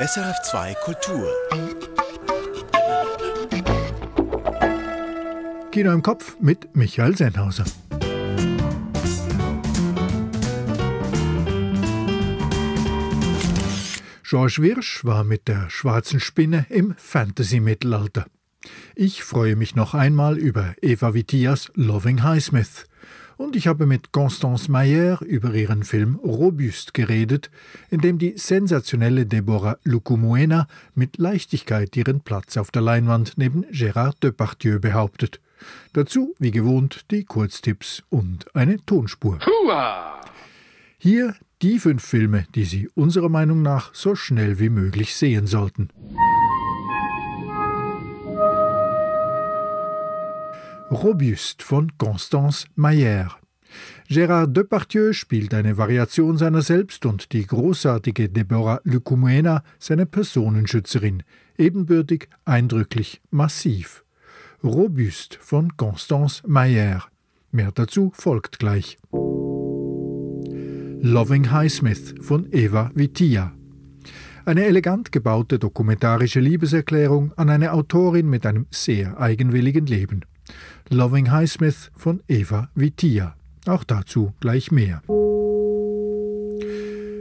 SRF2 Kultur. Kino im Kopf mit Michael Sennhauser. George Wirsch war mit der schwarzen Spinne im Fantasy-Mittelalter. Ich freue mich noch einmal über Eva Vitias Loving Highsmith. Und ich habe mit Constance Mayer über ihren Film Robust geredet, in dem die sensationelle Deborah Lucumuena mit Leichtigkeit ihren Platz auf der Leinwand neben Gérard Depardieu behauptet. Dazu, wie gewohnt, die Kurztipps und eine Tonspur. Hua! Hier die fünf Filme, die Sie unserer Meinung nach so schnell wie möglich sehen sollten. Robuste von Constance Mayer. Gérard Depardieu spielt eine Variation seiner selbst und die großartige Deborah Lucumuena seine Personenschützerin, ebenbürtig, eindrücklich, massiv. Robuste von Constance Mayer. Mehr dazu folgt gleich. Loving Highsmith von Eva Vitia. Eine elegant gebaute dokumentarische Liebeserklärung an eine Autorin mit einem sehr eigenwilligen Leben. Loving Highsmith von Eva Vitia. Auch dazu gleich mehr.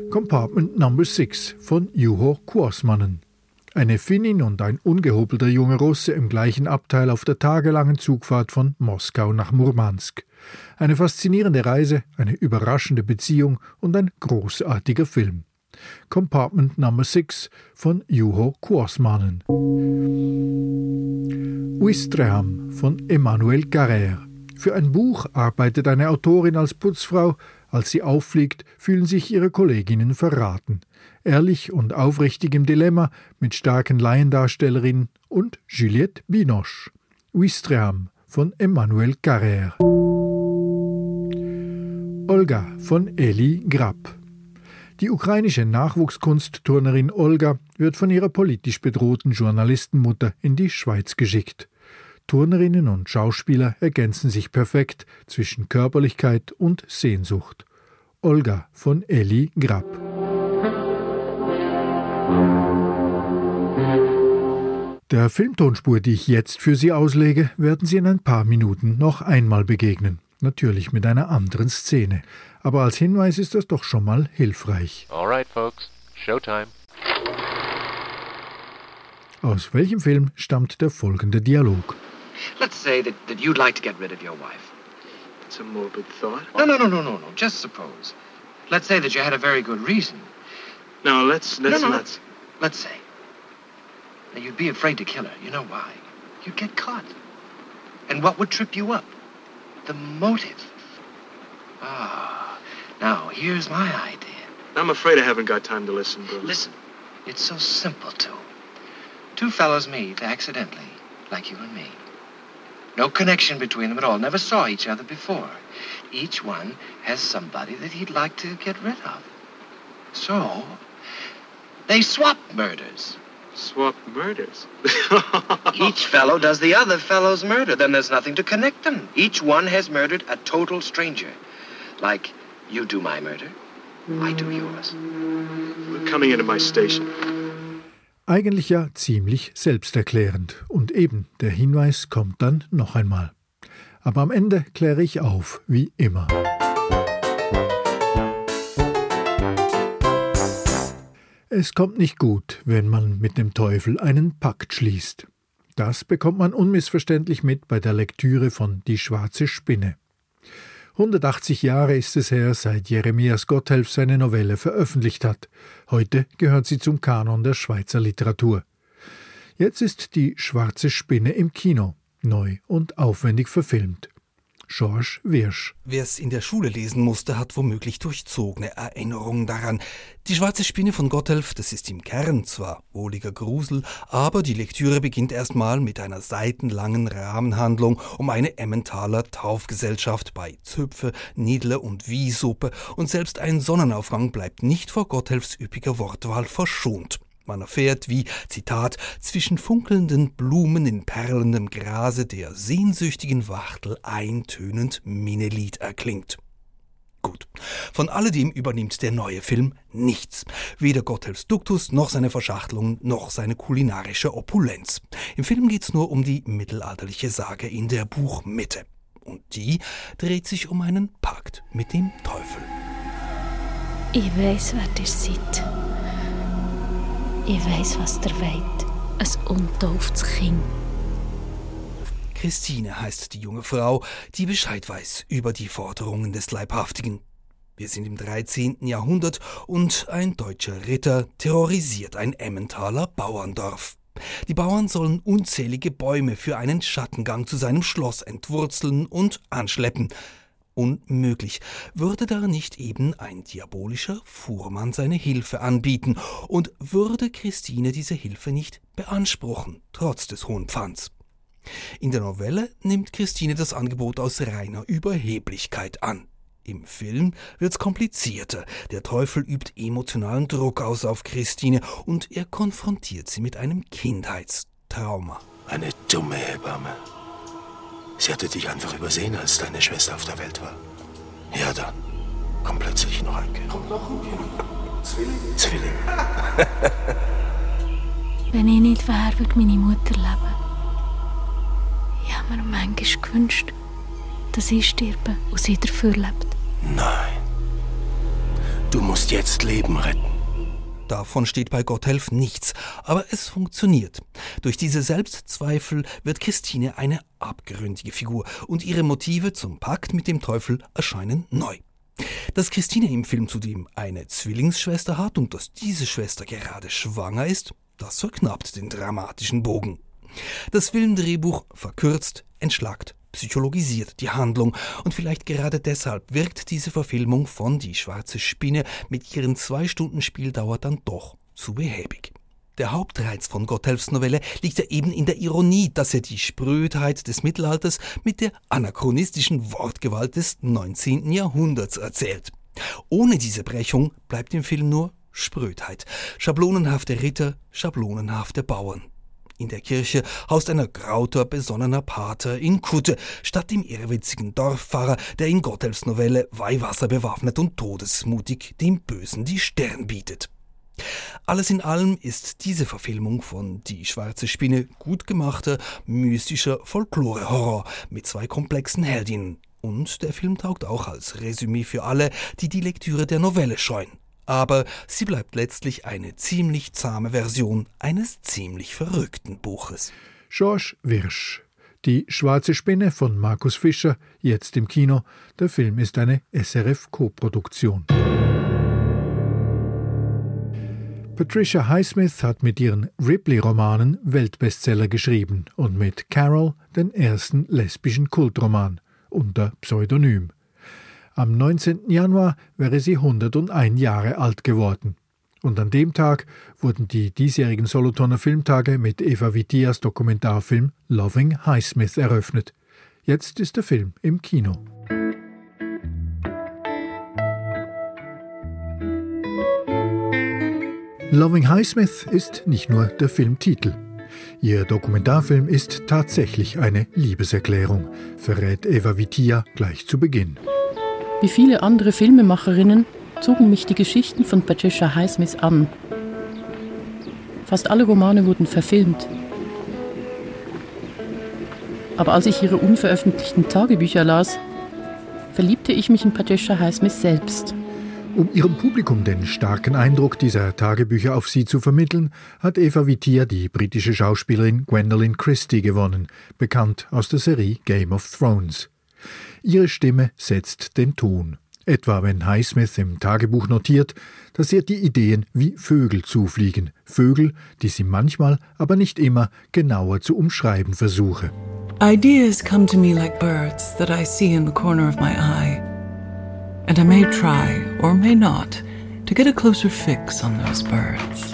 Compartment Number 6 von Juho Kuosmanen. Eine Finnin und ein ungehobelter junger Russe im gleichen Abteil auf der tagelangen Zugfahrt von Moskau nach Murmansk. Eine faszinierende Reise, eine überraschende Beziehung und ein großartiger Film. Compartment Number 6 von Juho Kuosmanen. Ouistreham von Emmanuel Carrère. Für ein Buch arbeitet eine Autorin als Putzfrau. Als sie auffliegt, fühlen sich ihre Kolleginnen verraten. Ehrlich und aufrichtig im Dilemma mit starken Laiendarstellerinnen und Juliette Binoche. Ouistreham von Emmanuel Carrère. Olga von Eli Grab. Die ukrainische Nachwuchskunstturnerin Olga wird von ihrer politisch bedrohten Journalistenmutter in die Schweiz geschickt. Turnerinnen und Schauspieler ergänzen sich perfekt zwischen Körperlichkeit und Sehnsucht. Olga von Eli Grab. Der Filmtonspur, die ich jetzt für Sie auslege, werden Sie in ein paar Minuten noch einmal begegnen natürlich mit einer anderen Szene. Aber als Hinweis ist das doch schon mal hilfreich. Alright, folks, Showtime. Aus welchem Film stammt der folgende Dialog? Let's say that, that you'd like to get rid of your wife. It's a morbid thought. No, no, no, no, no, no. Just suppose. Let's say that you had a very good reason. No, let's let's no, no, let's. Let's say. Now, you'd be afraid to kill her. You know why? You'd get caught. And what would trip you up? the motive. Ah, now here's my idea. I'm afraid I haven't got time to listen, Bruce. Listen, it's so simple, too. Two fellows meet accidentally, like you and me. No connection between them at all. Never saw each other before. Each one has somebody that he'd like to get rid of. So, they swap murders. Swap murders. Each fellow does the other fellow's murder. Then there's nothing to connect them. Each one has murdered a total stranger. Like you do my murder, I do yours. We're coming into my station. Eigentlich ja ziemlich selbsterklärend. Und eben, der Hinweis kommt dann noch einmal. Aber am Ende kläre ich auf, wie immer. Es kommt nicht gut, wenn man mit dem Teufel einen Pakt schließt. Das bekommt man unmissverständlich mit bei der Lektüre von Die schwarze Spinne. 180 Jahre ist es her, seit Jeremias Gotthelf seine Novelle veröffentlicht hat. Heute gehört sie zum Kanon der Schweizer Literatur. Jetzt ist die schwarze Spinne im Kino, neu und aufwendig verfilmt. George Wirsch. Wer es in der Schule lesen musste, hat womöglich durchzogene Erinnerungen daran. Die schwarze Spinne von Gotthelf, das ist im Kern zwar wohliger Grusel, aber die Lektüre beginnt erstmal mit einer seitenlangen Rahmenhandlung um eine Emmentaler Taufgesellschaft bei Zöpfe, Niedle und Wiesuppe und selbst ein Sonnenaufgang bleibt nicht vor Gotthelfs üppiger Wortwahl verschont. Man erfährt, wie, Zitat, zwischen funkelnden Blumen in perlendem Grase der sehnsüchtigen Wachtel eintönend Minnelied erklingt. Gut. Von alledem übernimmt der neue Film nichts. Weder Gotthelfs Duktus noch seine Verschachtelung noch seine kulinarische Opulenz. Im Film geht's nur um die mittelalterliche Sage in der Buchmitte. Und die dreht sich um einen Pakt mit dem Teufel. Ich weiß, wer ihr seid. Ich weiß, was der wollt. Ein untauftes Kind. Christine heißt die junge Frau, die Bescheid weiß über die Forderungen des Leibhaftigen. Wir sind im 13. Jahrhundert und ein deutscher Ritter terrorisiert ein Emmentaler Bauerndorf. Die Bauern sollen unzählige Bäume für einen Schattengang zu seinem Schloss entwurzeln und anschleppen. Unmöglich. Würde da nicht eben ein diabolischer Fuhrmann seine Hilfe anbieten und würde Christine diese Hilfe nicht beanspruchen, trotz des hohen Pfands? In der Novelle nimmt Christine das Angebot aus reiner Überheblichkeit an. Im Film wird's komplizierter. Der Teufel übt emotionalen Druck aus auf Christine und er konfrontiert sie mit einem Kindheitstrauma. Eine dumme Hebamme. Sie hatte dich einfach übersehen, als deine Schwester auf der Welt war. Ja, dann kommt plötzlich noch ein Kind. Kommt noch ein Kind. Zwilling. Zwilling. Wenn ich nicht wäre, würde meine Mutter leben. Ich habe mir manchmal gewünscht, dass ich sterbe und sie dafür lebt. Nein. Du musst jetzt Leben retten. Davon steht bei Gotthelf nichts, aber es funktioniert. Durch diese Selbstzweifel wird Christine eine abgründige Figur und ihre Motive zum Pakt mit dem Teufel erscheinen neu. Dass Christine im Film zudem eine Zwillingsschwester hat und dass diese Schwester gerade schwanger ist, das verknappt den dramatischen Bogen. Das Filmdrehbuch verkürzt, entschlackt, psychologisiert die Handlung und vielleicht gerade deshalb wirkt diese Verfilmung von Die schwarze Spinne mit ihren zwei Stunden Spieldauer dann doch zu behäbig. Der Hauptreiz von Gotthelfs Novelle liegt ja eben in der Ironie, dass er die Sprödheit des Mittelalters mit der anachronistischen Wortgewalt des 19. Jahrhunderts erzählt. Ohne diese Brechung bleibt im Film nur Sprödheit, schablonenhafte Ritter, schablonenhafte Bauern. In der Kirche haust ein grauter, besonnener Pater in Kutte, statt dem irrwitzigen Dorfpfarrer, der in Gotthelfs Novelle Weihwasser bewaffnet und todesmutig dem Bösen die Stirn bietet. Alles in allem ist diese Verfilmung von Die schwarze Spinne gut gemachter, mystischer Folklore-Horror mit zwei komplexen Heldinnen. Und der Film taugt auch als Resümee für alle, die die Lektüre der Novelle scheuen aber sie bleibt letztlich eine ziemlich zahme Version eines ziemlich verrückten Buches. George Wirsch Die schwarze Spinne von Markus Fischer, jetzt im Kino. Der Film ist eine SRF-Koproduktion. Patricia Highsmith hat mit ihren Ripley-Romanen Weltbestseller geschrieben und mit Carol den ersten lesbischen Kultroman unter Pseudonym. Am 19. Januar wäre sie 101 Jahre alt geworden. Und an dem Tag wurden die diesjährigen Solothurner Filmtage mit Eva Vitias Dokumentarfilm Loving Highsmith eröffnet. Jetzt ist der Film im Kino. Loving Highsmith ist nicht nur der Filmtitel. Ihr Dokumentarfilm ist tatsächlich eine Liebeserklärung, verrät Eva Vitia gleich zu Beginn. Wie viele andere Filmemacherinnen zogen mich die Geschichten von Patricia Highsmith an. Fast alle Romane wurden verfilmt. Aber als ich ihre unveröffentlichten Tagebücher las, verliebte ich mich in Patricia Highsmith selbst. Um ihrem Publikum den starken Eindruck dieser Tagebücher auf sie zu vermitteln, hat Eva Vitia die britische Schauspielerin Gwendolyn Christie gewonnen, bekannt aus der Serie Game of Thrones. Ihre Stimme setzt den Ton. Etwa wenn Highsmith im Tagebuch notiert, dass ihr die Ideen wie Vögel zufliegen, Vögel, die sie manchmal, aber nicht immer genauer zu umschreiben versuche. Ideas come to me like birds that I see in the corner of my eye. And I may try, or may not, to get a closer fix on those birds.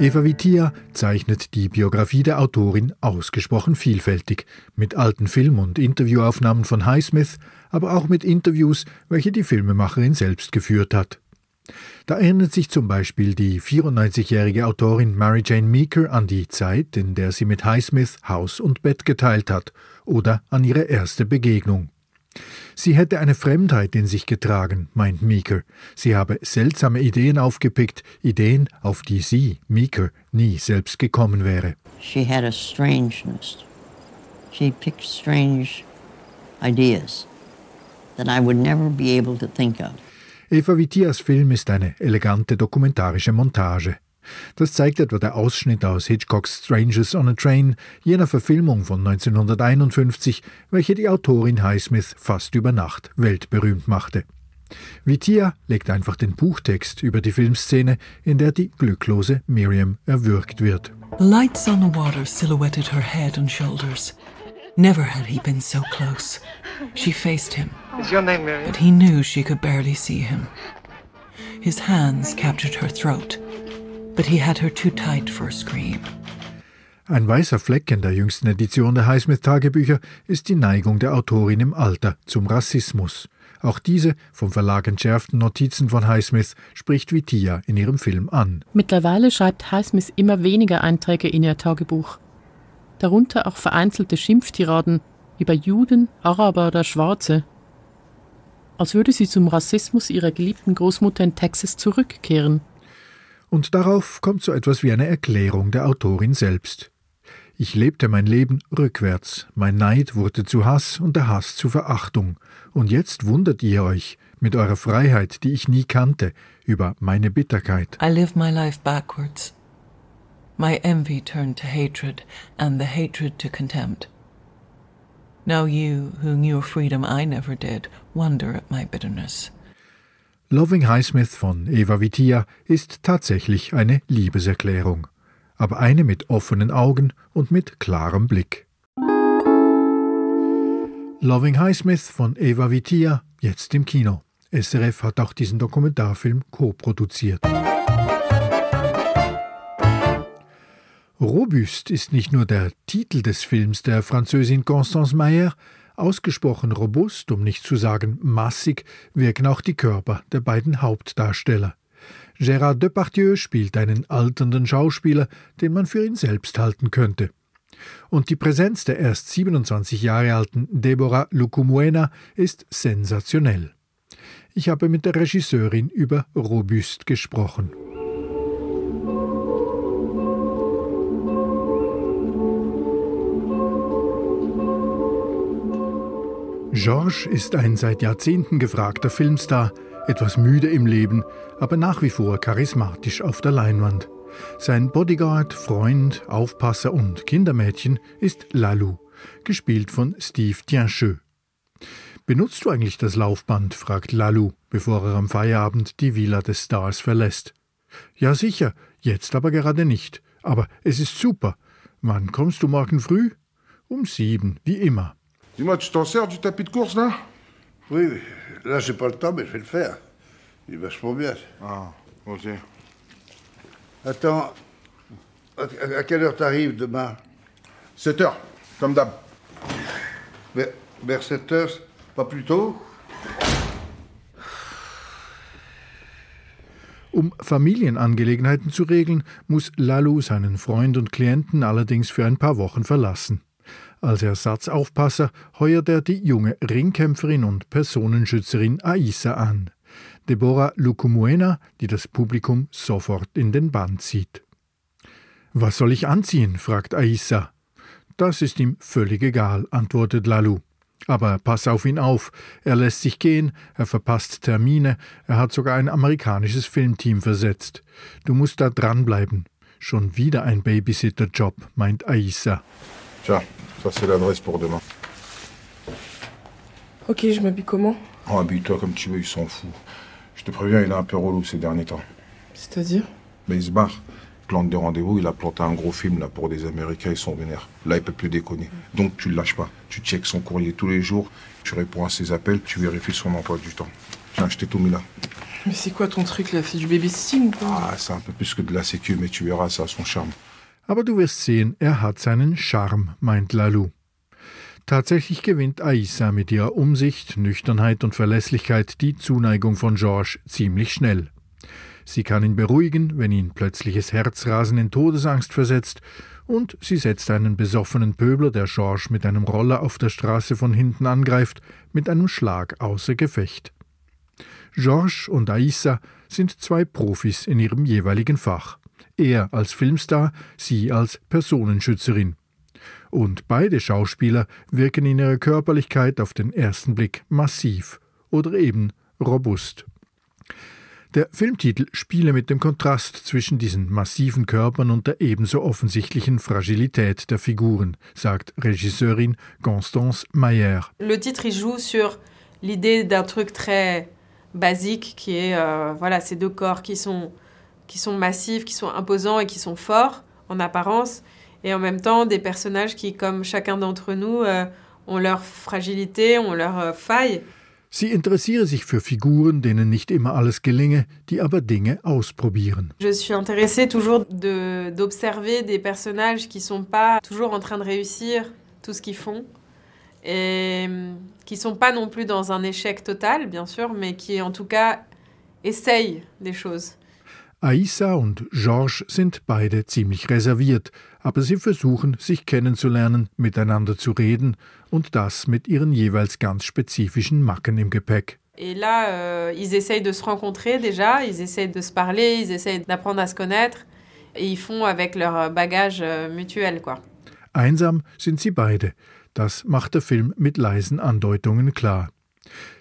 Eva Vitia zeichnet die Biografie der Autorin ausgesprochen vielfältig, mit alten Film- und Interviewaufnahmen von Highsmith, aber auch mit Interviews, welche die Filmemacherin selbst geführt hat. Da erinnert sich zum Beispiel die 94-jährige Autorin Mary Jane Meeker an die Zeit, in der sie mit Highsmith Haus und Bett geteilt hat, oder an ihre erste Begegnung. Sie hätte eine Fremdheit in sich getragen, meint Meeker. Sie habe seltsame Ideen aufgepickt, Ideen, auf die sie, Meeker, nie selbst gekommen wäre. She had a strangeness. She picked strange ideas that I would never be able to think of. Eva Vitias Film ist eine elegante dokumentarische Montage. Das zeigt etwa der Ausschnitt aus Hitchcocks Strangers on a Train, jener Verfilmung von 1951, welche die Autorin Highsmith fast über Nacht weltberühmt machte. Vitia legt einfach den Buchtext über die Filmszene, in der die glücklose Miriam erwürgt wird. The lights on the water silhouetted her head and shoulders. Never had he been so close. She faced him. Is your name Miriam? But he knew she could barely see him. His hands captured her throat, but he had her too tight for a scream. Ein weißer Fleck in der jüngsten Edition der Highsmith-Tagebücher ist die Neigung der Autorin im Alter zum Rassismus. Auch diese vom Verlag entschärften Notizen von Highsmith spricht Vitia in ihrem Film an. Mittlerweile schreibt Highsmith immer weniger Einträge in ihr Tagebuch. Darunter auch vereinzelte Schimpftiraden über Juden, Araber oder Schwarze. Als würde sie zum Rassismus ihrer geliebten Großmutter in Texas zurückkehren. Und darauf kommt so etwas wie eine Erklärung der Autorin selbst. Ich lebte mein Leben rückwärts, mein Neid wurde zu Hass und der Hass zu Verachtung, und jetzt wundert ihr euch, mit eurer Freiheit, die ich nie kannte, über meine Bitterkeit. I live my life backwards. My envy turned to hatred, and the hatred to contempt. Now you, who knew freedom I never did, wonder at my bitterness. Loving Highsmith von Eva Vitia ist tatsächlich eine Liebeserklärung, aber eine mit offenen Augen und mit klarem Blick. Loving Highsmith von Eva Vitia, jetzt im Kino. SRF hat auch diesen Dokumentarfilm co-produziert. Robust ist nicht nur der Titel des Films der Französin Constance Meyer, ausgesprochen robust, um nicht zu sagen massig, wirken auch die Körper der beiden Hauptdarsteller. Gérard Depardieu spielt einen alternden Schauspieler, den man für ihn selbst halten könnte. Und die Präsenz der erst 27 Jahre alten Deborah Lucumuena ist sensationell. Ich habe mit der Regisseurin über Robust gesprochen. Georges ist ein seit Jahrzehnten gefragter Filmstar, etwas müde im Leben, aber nach wie vor charismatisch auf der Leinwand. Sein Bodyguard, Freund, Aufpasser und Kindermädchen ist Lalou, gespielt von Steve Tiencheux. Benutzt du eigentlich das Laufband? fragt Lalou, bevor er am Feierabend die Villa des Stars verlässt. Ja sicher, jetzt aber gerade nicht. Aber es ist super. Wann kommst du morgen früh? Um sieben, wie immer. Dis-moi, tu t'en sers du tapis de course là Oui, là j'ai pas le temps, mais je vais le faire. Il est vachement bien. Ah, ok. Attends, à, quelle heure t'arrives demain 7 heures, comme d'hab. vers, vers 7 heures, pas plus tôt Um Familienangelegenheiten zu regeln, muss Lalou seinen Freund und Klienten allerdings für ein paar Wochen verlassen. Als Ersatzaufpasser heuert er die junge Ringkämpferin und Personenschützerin Aissa an. Deborah Lucumuena, die das Publikum sofort in den Bann zieht. Was soll ich anziehen? fragt Aissa. Das ist ihm völlig egal, antwortet Lalou. Aber pass auf ihn auf, er lässt sich gehen, er verpasst Termine, er hat sogar ein amerikanisches Filmteam versetzt. Du musst da dranbleiben. Schon wieder ein Babysitter-Job, meint Aissa. Tiens, ça c'est l'adresse pour demain. Ok, je m'habille comment? Oh, habille-toi comme tu veux, il s'en fout. Je te préviens, il est un peu relou ces derniers temps. C'est-à-dire? Mais il se barre. Plante des rendez-vous, il a planté un gros film là pour des Américains, ils sont vénères. Là, il peut plus déconner. Donc tu le lâches pas. Tu checkes son courrier tous les jours, tu réponds à ses appels, tu vérifies son emploi du temps. Tiens, je t'ai tout mis là. Mais c'est quoi ton truc là C'est du babysitting ou quoi Ah, c'est un peu plus que de la sécu, mais tu verras, ça a son charme. Aber du wirst sehen, er hat seinen Charme, meint Lalou. Tatsächlich gewinnt Aissa mit ihrer Umsicht, Nüchternheit und Verlässlichkeit die Zuneigung von Georges ziemlich schnell. Sie kann ihn beruhigen, wenn ihn plötzliches Herzrasen in Todesangst versetzt, und sie setzt einen besoffenen Pöbler, der George mit einem Roller auf der Straße von hinten angreift, mit einem Schlag außer Gefecht. George und Aissa sind zwei Profis in ihrem jeweiligen Fach. Er als Filmstar, sie als Personenschützerin. Und beide Schauspieler wirken in ihrer Körperlichkeit auf den ersten Blick massiv oder eben robust. Der Filmtitel spiele mit dem Kontrast zwischen diesen massiven Körpern und der ebenso offensichtlichen Fragilität der Figuren, sagt Regisseurin Constance Mayer. Le titre il joue sur l'idée d'un truc très basique qui est euh, voilà ces deux corps qui sont qui sont massifs, qui sont imposants et qui sont forts en apparence et en même temps des personnages qui comme chacun d'entre nous euh, ont leur fragilité, ont leurs euh, failles. Sie interessiere sich für Figuren, denen nicht immer alles gelinge, die aber Dinge ausprobieren. Je suis intéressée toujours de- d'observer des personnages qui sont pas toujours en train de réussir tout ce qu'ils font et hum, qui sont pas non plus dans un échec total, bien sûr, mais qui en tout cas essayent des choses. Aissa und Georges sind beide ziemlich reserviert, aber sie versuchen, sich kennenzulernen, miteinander zu reden und das mit ihren jeweils ganz spezifischen Macken im Gepäck. Et là, euh, ils essayent de se rencontrer déjà, ils essayent de se parler, ils essayent d'apprendre à se connaître et ils font avec leur bagage euh, mutuel, quoi. Einsam sind sie beide. Das macht der Film mit leisen Andeutungen klar.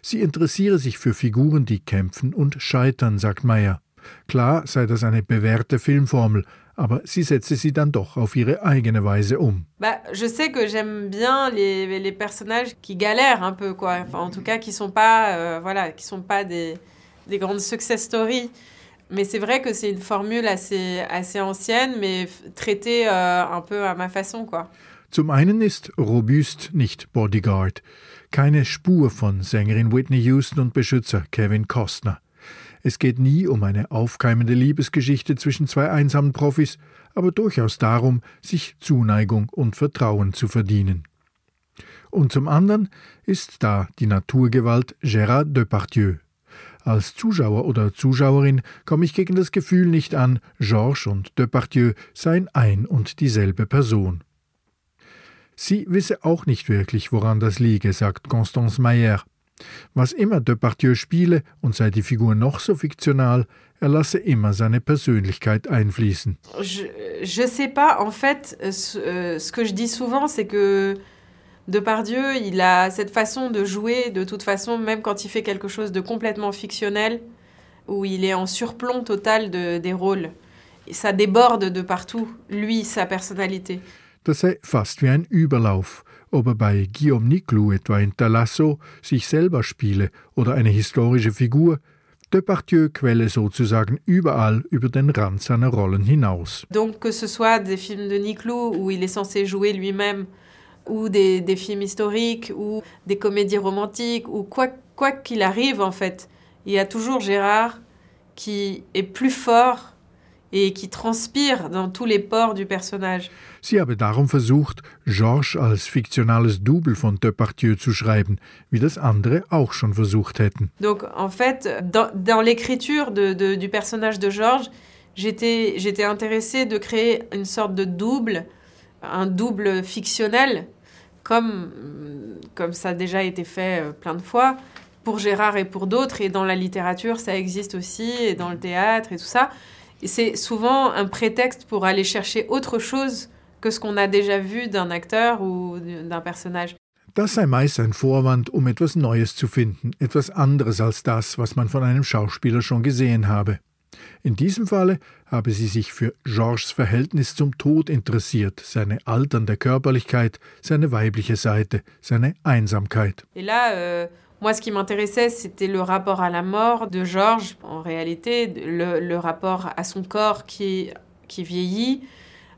Sie interessiere sich für Figuren, die kämpfen und scheitern, sagt Meyer. Klar sei das eine bewährte Filmformel, aber sie setze sie dann doch auf ihre eigene Weise um. Bah, je sais que j'aime bien les, les personnages qui galèrent un peu, quoi. Enfin, en tout cas, qui sont pas, euh, voilà, qui sont pas des, des grandes success stories. Mais c'est vrai que c'est une formule assez, assez ancienne, mais traitée euh, un peu à ma façon, quoi. Zum einen ist Robust nicht Bodyguard, keine Spur von Sängerin Whitney Houston und Beschützer Kevin Costner. Es geht nie um eine aufkeimende Liebesgeschichte zwischen zwei einsamen Profis, aber durchaus darum, sich Zuneigung und Vertrauen zu verdienen. Und zum anderen ist da die Naturgewalt Gérard Depardieu. Als Zuschauer oder Zuschauerin komme ich gegen das Gefühl nicht an, Georges und Depardieu seien ein und dieselbe Person. Sie wisse auch nicht wirklich, woran das liege, sagt Constance Mayer. Was immer Depardieu spiele und sei die Figur noch so fiktional, er lasse immer seine Persönlichkeit einfließen. Je, je sais pas, en fait, ce, euh, ce que je dis souvent, c'est que Depardieu, il a cette façon de jouer, de toute façon, même quand il fait quelque chose de complètement fictionnel, où il est en surplomb total de, des rôles. Et ça déborde de partout, lui, sa personnalité. Das sei fast wie ein Überlauf, ob er bei Guillaume Niclou etwa in Talasso sich selber spiele oder eine historische Figur, Depardieu quelle sozusagen überall über den Rand seiner Rollen hinaus. Donc que ce soit des films de Niclou où il est censé jouer lui-même, ou des, des films historiques, ou des comédies romantiques, ou quoi quoi qu'il arrive en fait, il y a toujours Gérard qui est plus fort et qui transpire dans tous les pores du personnage. Sie habe darum versucht, Georges als fiktionales Double von Depardieu zu schreiben, wie das andere auch schon versucht hätten. Donc en fait, dans, l'écriture du personnage de Georges, j'étais intéressée de créer une sorte de double, un double fictionnel, comme, comme ça a déjà été fait euh, plein de fois, pour Gérard et pour d'autres, et dans la littérature ça existe aussi, et dans le théâtre et tout ça. C'est souvent un prétexte pour aller chercher autre chose que ce qu'on a déjà vu d'un acteur ou d'un personnage. Das sei meist ein Vorwand, um etwas Neues zu finden, etwas anderes als das, was man von einem Schauspieler schon gesehen habe. In diesem Falle habe sie sich für Georges Verhältnis zum Tod interessiert, seine alternde Körperlichkeit, seine weibliche Seite, seine Einsamkeit. Et là, euh, moi, ce qui m'intéressait, c'était le rapport à la mort de Georges, en réalité, le, le rapport à son corps qui, qui vieillit,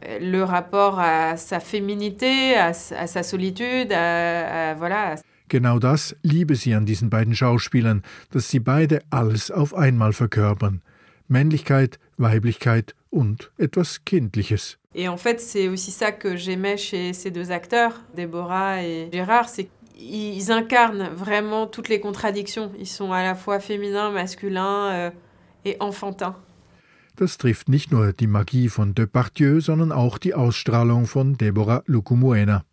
le rapport à sa féminité, à, à sa solitude, à, à- voilà. Genau das liebe sie an diesen beiden Schauspielern, dass sie beide alles auf einmal verkörpern. Männlichkeit, Weiblichkeit und etwas Kindliches. Et en fait, c'est aussi ça que j'aimais chez ces deux acteurs, Déborah et Gérard, c'est qu'ils incarnent vraiment toutes les contradictions. Ils sont à la fois féminins, masculins euh, et enfantins. Das trifft nicht nur die Magie von Depardieu, sondern auch die Ausstrahlung von Deborah Lucumuena.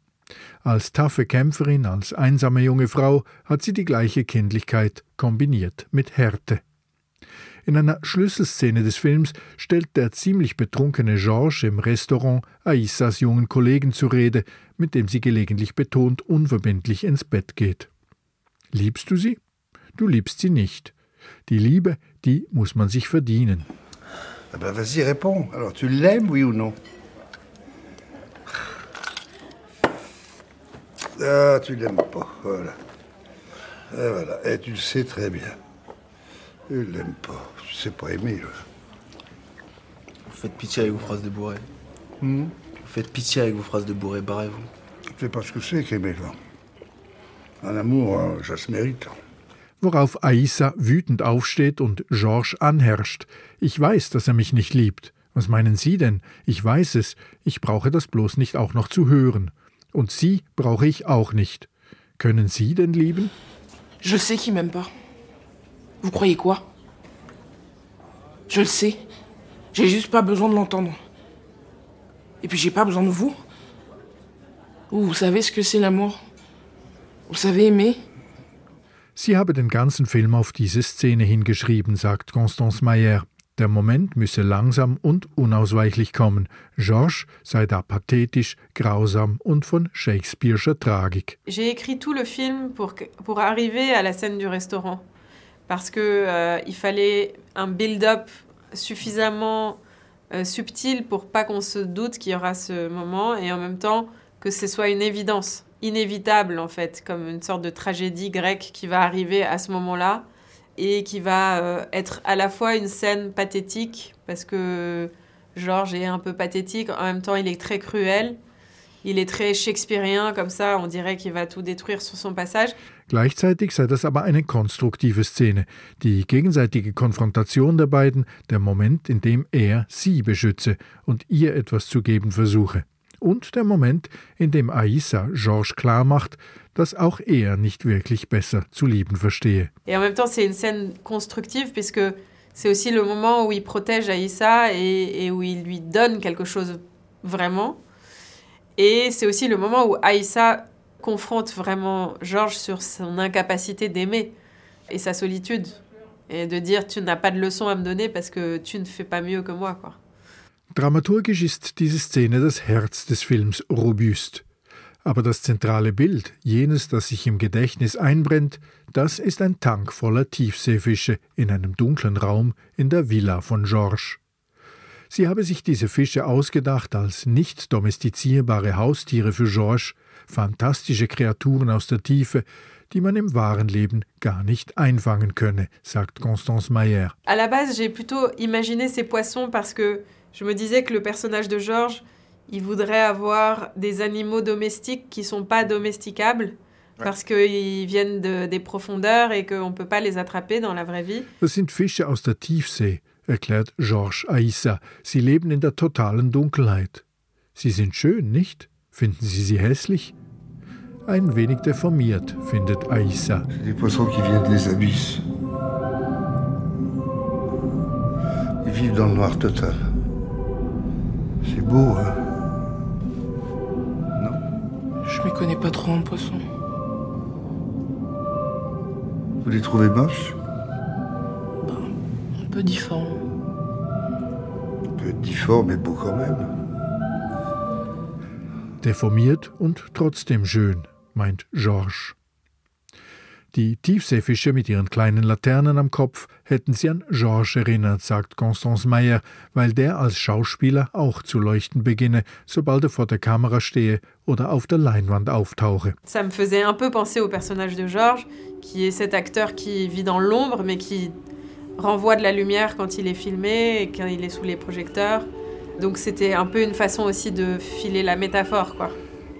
Als taffe Kämpferin, als einsame junge Frau hat sie die gleiche Kindlichkeit kombiniert mit Härte. In einer Schlüsselszene des Films stellt der ziemlich betrunkene Georges im Restaurant Aissas jungen Kollegen zur Rede, mit dem sie gelegentlich betont unverbindlich ins Bett geht. Liebst du sie? Du liebst sie nicht. Die Liebe, die muss man sich verdienen. Ah ben vas-y, réponds. Alors, tu l'aimes, oui ou non Ah, tu l'aimes pas, voilà. Et voilà, et tu le sais très bien. Tu l'aimes pas, tu sais pas aimer. Là. Vous faites pitié avec vos phrases de bourré. Hmm Vous faites pitié avec vos phrases de bourré, barrez-vous. Tu sais pas ce que c'est qu'aimer, là. Un amour, hein, ça se mérite. Worauf Aissa wütend aufsteht und Georges anherrscht. Ich weiß, dass er mich nicht liebt. Was meinen Sie denn? Ich weiß es, ich brauche das bloß nicht auch noch zu hören. Und Sie brauche ich auch nicht. Können Sie denn lieben? Je sais qu'il m'aime pas. Vous croyez quoi Je le sais. J'ai juste pas besoin de l'entendre. Et puis j'ai pas besoin de. Vous, vous savez ce que c'est l'amour Vous savez aimer Sie habe den ganzen Film auf diese Szene hingeschrieben, sagt Constance Mayer. Der Moment müsse langsam und unausweichlich kommen. Georges sei da pathetisch, grausam und von Shakespeare'scher Tragik. J'ai écrit tout le film pour, pour arriver à la scène du restaurant. Parce que euh, il fallait un build-up suffisamment euh, subtil pour pas qu'on se doute qu'il y aura ce moment et en même temps que ce soit une évidence, inévitable en fait, comme une sorte de tragédie grecque qui va arriver à ce moment-là et qui va euh, être à la fois une scène pathétique parce que Georges est un peu pathétique, en même temps il est très cruel, il est très shakespearien comme ça, on dirait qu'il va tout détruire sur son passage. Gleichzeitig sei das aber eine konstruktive Szene, die gegenseitige Konfrontation der beiden, der Moment, in dem er sie beschütze und ihr etwas zu geben versuche. Und der Moment, in dem Aissa Georges klarmacht, dass auch er nicht wirklich besser zu lieben verstehe. Et en même temps, c'est une scène constructive puisque c'est aussi le moment où il protège Aïssa et, et où il lui donne quelque chose vraiment. Et c'est aussi le moment où Aïssa confronte vraiment Georges sur son incapacité d'aimer et sa solitude. Et de dire tu n'as pas de leçon à me donner parce que tu ne fais pas mieux que moi. Quoi. Dramaturgisch ist diese Szene das Herz des Films robust. Aber das zentrale Bild, jenes, das sich im Gedächtnis einbrennt, das ist ein Tank voller Tiefseefische in einem dunklen Raum in der Villa von Georges. Sie habe sich diese Fische ausgedacht als nicht domestizierbare Haustiere für Georges, fantastische Kreaturen aus der Tiefe, die man im wahren Leben gar nicht einfangen könne, sagt Constance Mayer. À la base, j'ai plutôt imaginé ces poissons parce que je me disais que le personnage de Georges, il voudrait avoir des animaux domestiques qui sont pas domesticables parce qu'ils viennent de, des profondeurs et qu'on ne peut pas les attraper dans la vraie vie. Das sind Fische aus der Tiefsee, erklärt Georges Aissa. Sie leben in der totalen Dunkelheit. Sie sind schön, nicht? Finden Sie sie hässlich? Ein wenig deformiert, findet Aissa. C'est des poissons qui viennent des abysses. Ils vivent dans le noir total. C'est beau, hein Je m'y connais pas trop en poisson. Vous les trouvez moches? Un peu difforme. Un peu difforme, mais beau quand même. Deformiert und trotzdem schön, meint Georges. Die Tiefseefische mit ihren kleinen Laternen am Kopf hätten sie an Georges erinnert, sagt Constance Meyer, weil der als Schauspieler auch zu leuchten beginne, sobald er vor der Kamera stehe oder auf der Leinwand auftauche. Ça me faisait un peu penser au personnage de Georges, qui est cet acteur qui vit dans l'ombre, mais qui renvoie de la lumière quand il est filmé et quand il est sous les projecteurs. Donc c'était un peu une façon aussi de filer la métaphore, quoi.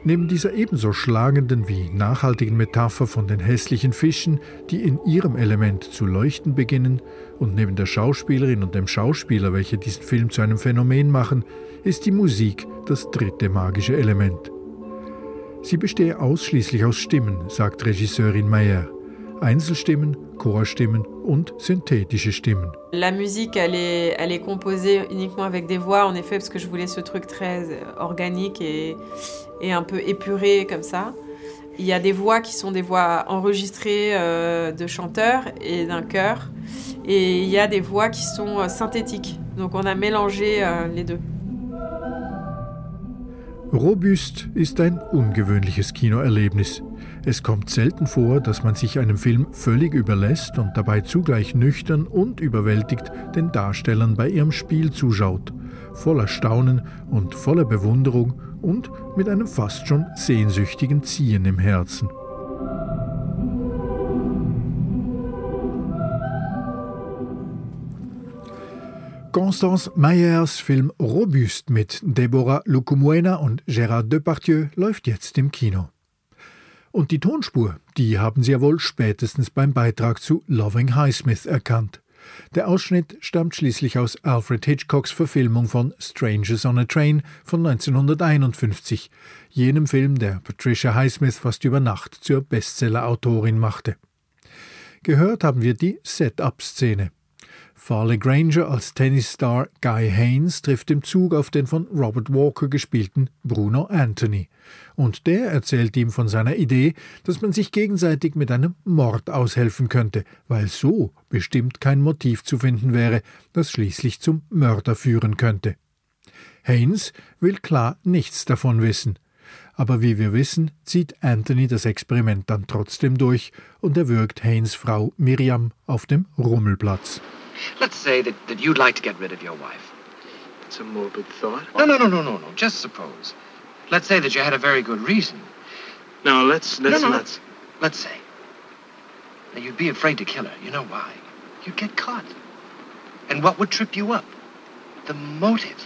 Neben dieser ebenso schlagenden wie nachhaltigen Metapher von den hässlichen Fischen, die in ihrem Element zu leuchten beginnen, und neben der Schauspielerin und dem Schauspieler, welche diesen Film zu einem Phänomen machen, ist die Musik das dritte magische Element. Sie bestehe ausschließlich aus Stimmen, sagt Regisseurin Meyer. Einzelstimmen, Chorstimmen und synthetische Stimmen. La musique, elle est, elle est composée uniquement avec des voix, en effet, parce que je voulais ce truc très organique et, et un peu épuré comme ça. Il y a des voix qui sont des voix enregistrées euh, de chanteurs et d'un chœur. Et il y a des voix qui sont euh, synthétiques. Donc on a mélangé euh, les deux. Robust ist ein ungewöhnliches Kinoerlebnis. Es kommt selten vor, dass man sich einem Film völlig überlässt und dabei zugleich nüchtern und überwältigt den Darstellern bei ihrem Spiel zuschaut, voller Staunen und voller Bewunderung und mit einem fast schon sehnsüchtigen Ziehen im Herzen. Constance Meyers Film Robust mit Deborah Lucumuena und Gérard Depardieu läuft jetzt im Kino. Und die Tonspur, die haben Sie ja wohl spätestens beim Beitrag zu Loving Highsmith erkannt. Der Ausschnitt stammt schließlich aus Alfred Hitchcocks Verfilmung von Strangers on a Train von 1951, jenem Film, der Patricia Highsmith fast über Nacht zur Bestseller-Autorin machte. Gehört haben wir die Setup-Szene. Farley Granger als Tennisstar Guy Haynes trifft im Zug auf den von Robert Walker gespielten Bruno Anthony. Und der erzählt ihm von seiner Idee, dass man sich gegenseitig mit einem Mord aushelfen könnte, weil so bestimmt kein Motiv zu finden wäre, das schließlich zum Mörder führen könnte. Haynes will klar nichts davon wissen. Aber wie wir wissen, zieht Anthony das Experiment dann trotzdem durch und erwürgt Haynes Frau Miriam auf dem Rummelplatz. Let's say that, that you'd like to get rid of your wife. It's a morbid thought. No, no, no, no, no, no. Just suppose. Let's say that you had a very good reason. No, let's let's no, no. Let's, let's say. Now, you'd be afraid to kill her. You know why? You'd get caught. And what would trip you up? The motive.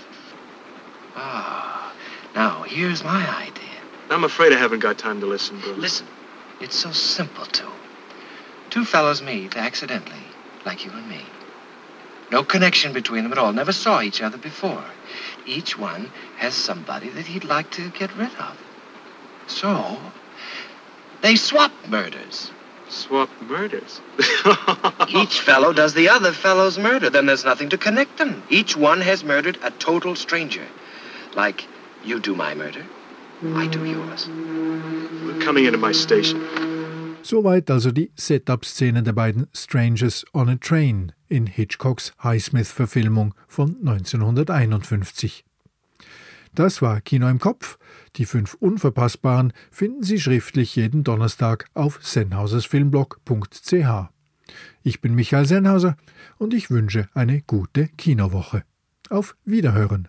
Ah, now here's my idea. I'm afraid I haven't got time to listen, Bruce. Listen, it's so simple, too. Two fellows meet accidentally, like you and me. No connection between them at all. Never saw each other before. Each one has somebody that he'd like to get rid of. So, they swap murders. Swap murders. Each fellow does the other fellow's murder. Then there's nothing to connect them. Each one has murdered a total stranger. Like, you do my murder, I do yours. We're coming into my station. Soweit also die Setup-Szene der beiden Strangers on a Train in Hitchcocks Highsmith-Verfilmung von 1951. Das war Kino im Kopf. Die fünf Unverpassbaren finden Sie schriftlich jeden Donnerstag auf sennhausersfilmblog.ch. Ich bin Michael Sennhauser und ich wünsche eine gute Kinowoche. Auf Wiederhören.